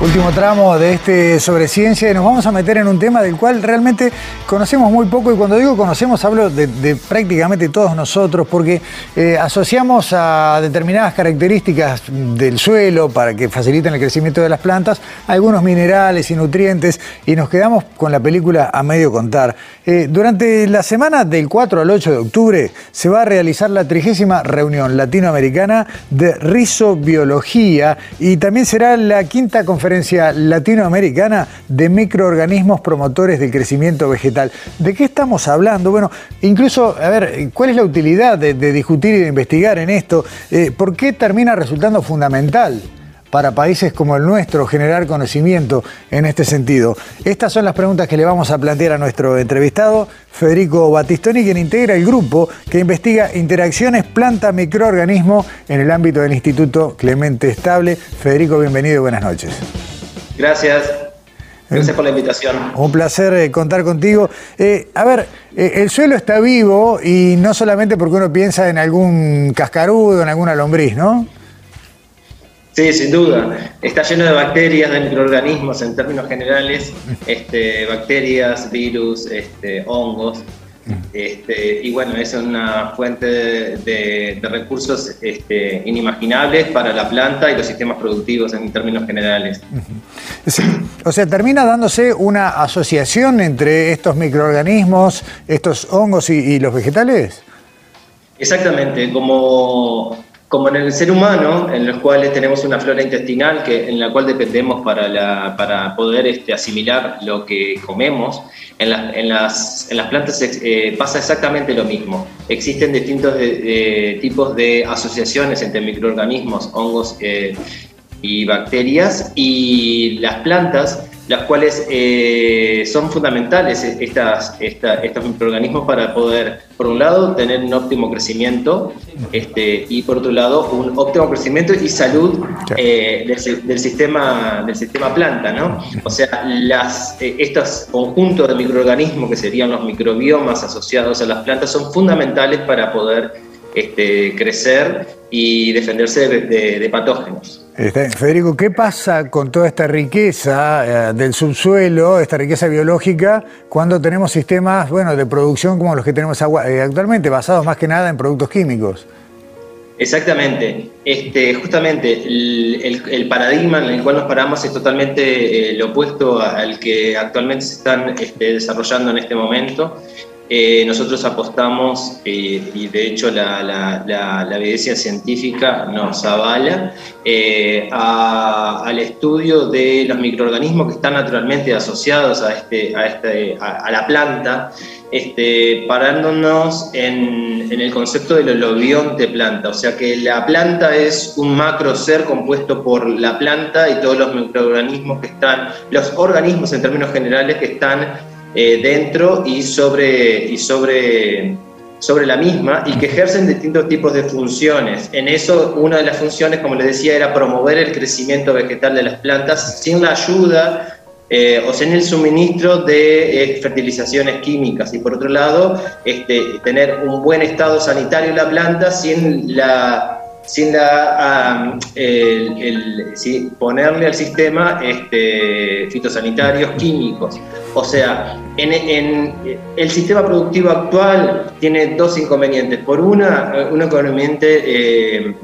Último tramo de este sobre ciencia y nos vamos a meter en un tema del cual realmente conocemos muy poco y cuando digo conocemos hablo de, prácticamente todos nosotros porque eh, asociamos a determinadas características del suelo para que faciliten el crecimiento de las plantas algunos minerales y nutrientes y nos quedamos con la película a medio contar. Eh, durante la semana del 4 al 8 de octubre se va a realizar la trigésima reunión latinoamericana de rizobiología y también será la quinta conferencia latinoamericana de microorganismos promotores del crecimiento vegetal. ¿De qué estamos hablando? Bueno, incluso, a ver, ¿cuál es la utilidad de, discutir y de investigar en esto? Eh, ¿Por qué termina resultando fundamental? Para países como el nuestro generar conocimiento en este sentido? Estas son las preguntas que le vamos a plantear a nuestro entrevistado, Federico Battistoni, quien integra el grupo que investiga interacciones planta-microorganismo en el ámbito del Instituto Clemente Estable. Federico, bienvenido y buenas noches. Gracias. Gracias por la invitación. Un placer eh, contar contigo. Eh, a ver, eh, el suelo está vivo y no solamente porque uno piensa en algún cascarudo, en alguna lombriz, ¿no? Sí, sin duda. Está lleno de bacterias, de microorganismos en términos generales, este, bacterias, virus, este, hongos. Este, y bueno, es una fuente de, recursos este, inimaginables para la planta y los sistemas productivos en términos generales. O sea, termina dándose una asociación entre estos microorganismos, estos hongos y los vegetales. Exactamente, como como en el ser humano, en los cuales tenemos una flora intestinal que, en la cual dependemos para, para poder este, asimilar lo que comemos, en, en, las, en las, plantas eh, pasa exactamente lo mismo. Existen distintos tipos de asociaciones entre microorganismos, hongos eh, y bacterias, y las plantas las cuales eh, son fundamentales estas, estos microorganismos para poder, por un lado, tener un óptimo crecimiento este, y por otro lado, un óptimo crecimiento y salud eh, del, sistema, del sistema planta. ¿no? O sea, las, eh, estos conjuntos de microorganismos que serían los microbiomas asociados a las plantas son fundamentales para poder este, crecer y defenderse de patógenos. Este, Federico, ¿qué pasa con toda esta riqueza eh, del subsuelo, esta riqueza biológica, cuando tenemos sistemas bueno, de producción como los que tenemos eh, actualmente, basados más que nada en productos químicos? Exactamente. Este, justamente el, paradigma en el cual nos paramos es totalmente eh, opuesto al que actualmente se están este, desarrollando en este momento. Eh, nosotros apostamos, eh, y de hecho la, evidencia científica nos avala, eh, al estudio de los microorganismos que están naturalmente asociados a, este, a, este, a, la planta, este, parándonos en, el concepto del holobionte planta, o sea que la planta es un macro ser compuesto por la planta y todos los microorganismos que están, los organismos en términos generales que están eh, dentro y sobre, y sobre, sobre la misma y que ejercen distintos tipos de funciones. En eso, una de las funciones, como les decía, era promover el crecimiento vegetal de las plantas sin la ayuda eh, o sin el suministro de eh, fertilizaciones químicas y por otro lado este, tener un buen estado sanitario en la planta sin la sin la, el, ponerle al sistema este, fitosanitarios químicos. O sea, en, el sistema productivo actual tiene dos inconvenientes. Por una, un inconveniente eh,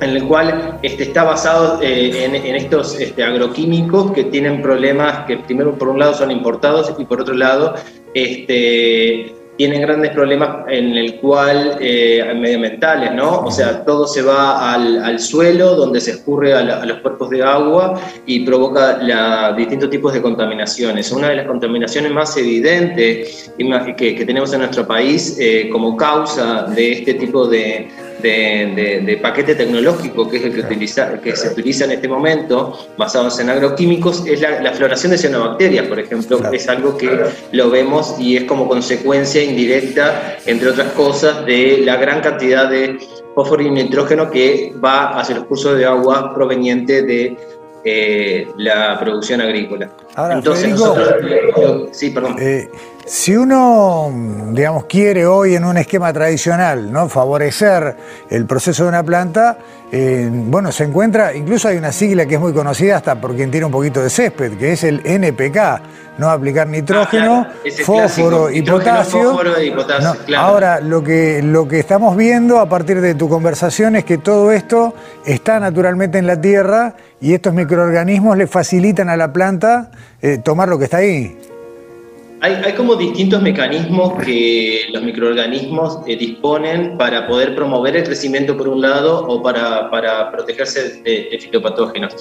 en el cual este, está basado eh, en, estos este, agroquímicos que tienen problemas que primero por un lado son importados y por otro lado este, tienen grandes problemas en el cual eh, medioambientales, ¿no? O sea, todo se va al, suelo, donde se escurre a, los cuerpos de agua y provoca la, distintos tipos de contaminaciones. Una de las contaminaciones más evidentes que, que tenemos en nuestro país eh, como causa de este tipo de, de, paquete tecnológico, que es el que, utiliza, que se utiliza en este momento, basados en agroquímicos, es la, floración de cianobacterias, por ejemplo, es algo que lo vemos y es como consecuencia indirecta, entre otras cosas, de la gran cantidad de fósforo y nitrógeno que va hacia los cursos de agua proveniente de eh, la producción agrícola. Ahora, Entonces, nosotros, sí, perdón. Eh, si uno, digamos, quiere hoy en un esquema tradicional ¿no? favorecer el proceso de una planta, eh, bueno, se encuentra, incluso hay una sigla que es muy conocida hasta por quien tiene un poquito de césped, que es el NPK, no aplicar nitrógeno, ah, fósforo, y potasio. Ahora, lo que, lo que estamos viendo a partir de tu conversación es que todo esto está naturalmente en la tierra y estos microorganismos le facilitan a la planta eh, tomar lo que está ahí. Hay, como distintos mecanismos que los microorganismos eh, disponen para poder promover el crecimiento por un lado o para, para protegerse de, fitopatógenos.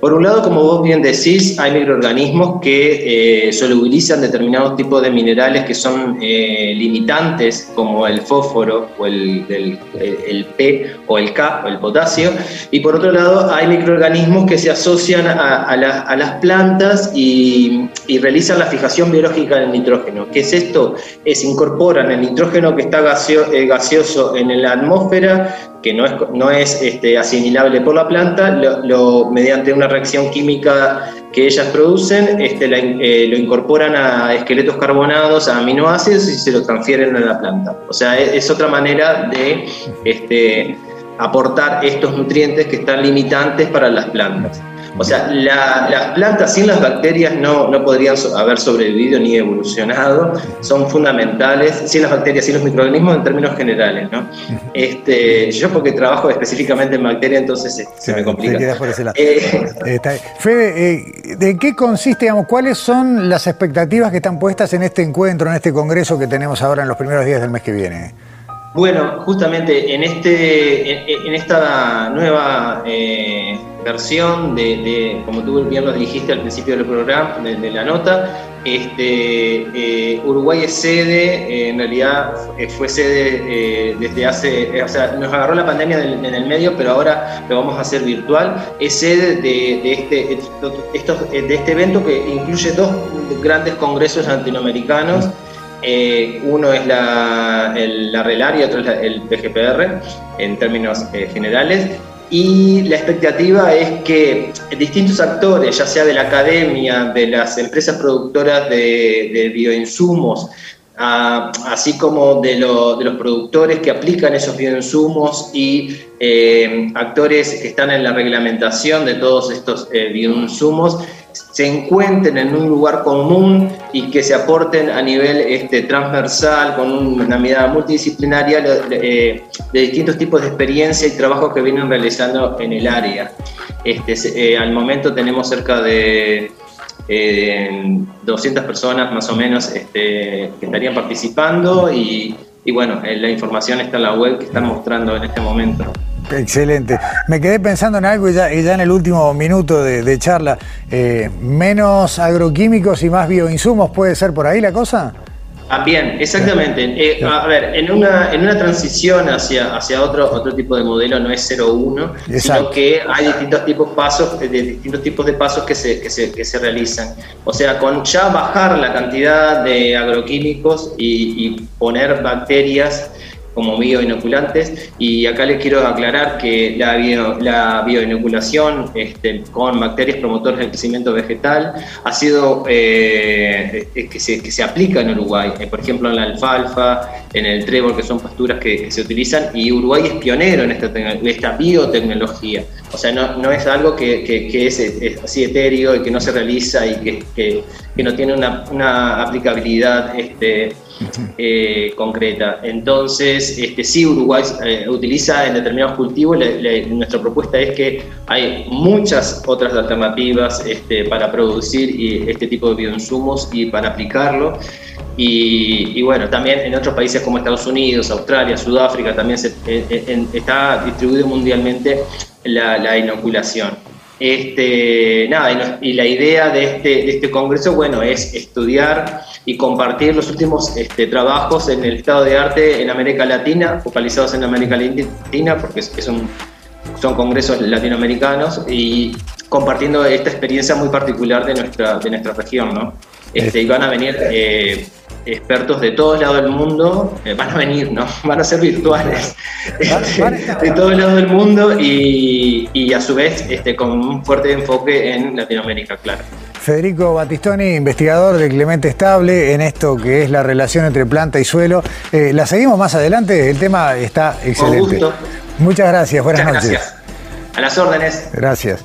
Por un lado, como vos bien decís, hay microorganismos que eh, solubilizan determinados tipos de minerales que son eh, limitantes, como el fósforo o el, el, P o el K o el potasio. Y por otro lado, hay microorganismos que se asocian a, a, las plantas y, y realizan la fijación biológica nitrógeno. ¿Qué es esto? Es incorporan el nitrógeno que está eh, gaseoso en la atmósfera, que no es, no es este, asimilable por la planta, lo, mediante una reacción química que ellas producen, este, eh, lo incorporan a esqueletos carbonados, a aminoácidos y se lo transfieren a la planta. O sea, es, es otra manera de este, aportar estos nutrientes que están limitantes para las plantas. O sea, las plantas sin las bacterias no, no, podrían haber sobrevivido ni evolucionado, son fundamentales, sin las bacterias, sin los microorganismos en términos generales. ¿no? Este, yo porque trabajo específicamente en bacterias, entonces se, me complica. Eh, Fede, eh, ¿de qué consiste, digamos, cuáles son las expectativas que están puestas en este encuentro, en este congreso que tenemos ahora en los primeros días del mes que viene? Bueno, justamente en, este, en, esta nueva eh, versión de, como tú bien lo dijiste al principio del programa, de, la nota, este, eh, Uruguay es sede, eh, en realidad fue sede desde hace, o sea, nos agarró la pandemia en el medio, pero ahora lo vamos a hacer virtual, es sede de, este, de este evento que incluye dos grandes congresos latinoamericanos. Eh, uno es la, el, la RELAR y otro es el PGPR en términos eh, generales. Y la expectativa es que distintos actores, ya sea de la academia, de las empresas productoras de, bioinsumos, así como de, de, los productores que aplican esos bioinsumos y eh, actores que están en la reglamentación de todos estos bioinsumos, se encuentren en un lugar común y que se aporten a nivel este, transversal, con una mirada multidisciplinaria eh, de distintos tipos de experiencia y trabajos que vienen realizando en el área. Este, eh, al momento tenemos cerca de 200 eh, personas más o menos este, que estarían participando y, y bueno, la información está en la web que están mostrando en este momento. Excelente. Me quedé pensando en algo y ya, en el último minuto de, charla. Eh, ¿Menos agroquímicos y más bioinsumos puede ser por ahí la cosa? También, exactamente. Eh, a ver, en una, en una transición hacia, hacia otro, otro tipo de modelo no es 0-1, sino que hay distintos tipos, pasos, de distintos tipos de pasos que se, que, se, que se realizan. O sea, con ya bajar la cantidad de agroquímicos y, y poner bacterias como bioinoculantes. Y acá les quiero aclarar que la, la bioinoculación este, con bacterias promotoras del crecimiento vegetal ha sido eh, que, se, que, se, aplica en Uruguay, eh, por ejemplo en la alfalfa, en el trébol, que son pasturas que, se utilizan. Y Uruguay es pionero en esta, esta biotecnología. O sea, no, no es algo que, que, es, así etéreo y que no se realiza y que, no tiene una, una aplicabilidad este, eh, concreta. Entonces, este, sí, Uruguay eh, utiliza en determinados cultivos, nuestra propuesta es que hay muchas otras alternativas este, para producir este tipo de bioinsumos y para aplicarlo. Y, bueno, también en otros países como Estados Unidos, Australia, Sudáfrica, también se, está distribuido mundialmente la, inoculación. Este, nada, y, la idea de este, de este congreso, bueno, es estudiar y compartir los últimos este, trabajos en el estado de arte en América Latina, focalizados en América Latina, porque son, son congresos latinoamericanos, y compartiendo esta experiencia muy particular de nuestra, de nuestra región, ¿no? Este, y van a venir eh, expertos de todos lados del mundo, eh, van a venir, ¿no? Van a ser virtuales, de todos lados del mundo y, y, a su vez este, con un fuerte enfoque en Latinoamérica, claro. Federico Batistoni, investigador de Clemente Estable en esto que es la relación entre planta y suelo. Eh, la seguimos más adelante, el tema está excelente. Muchas gracias, buenas noches. Gracias. A las órdenes. Gracias.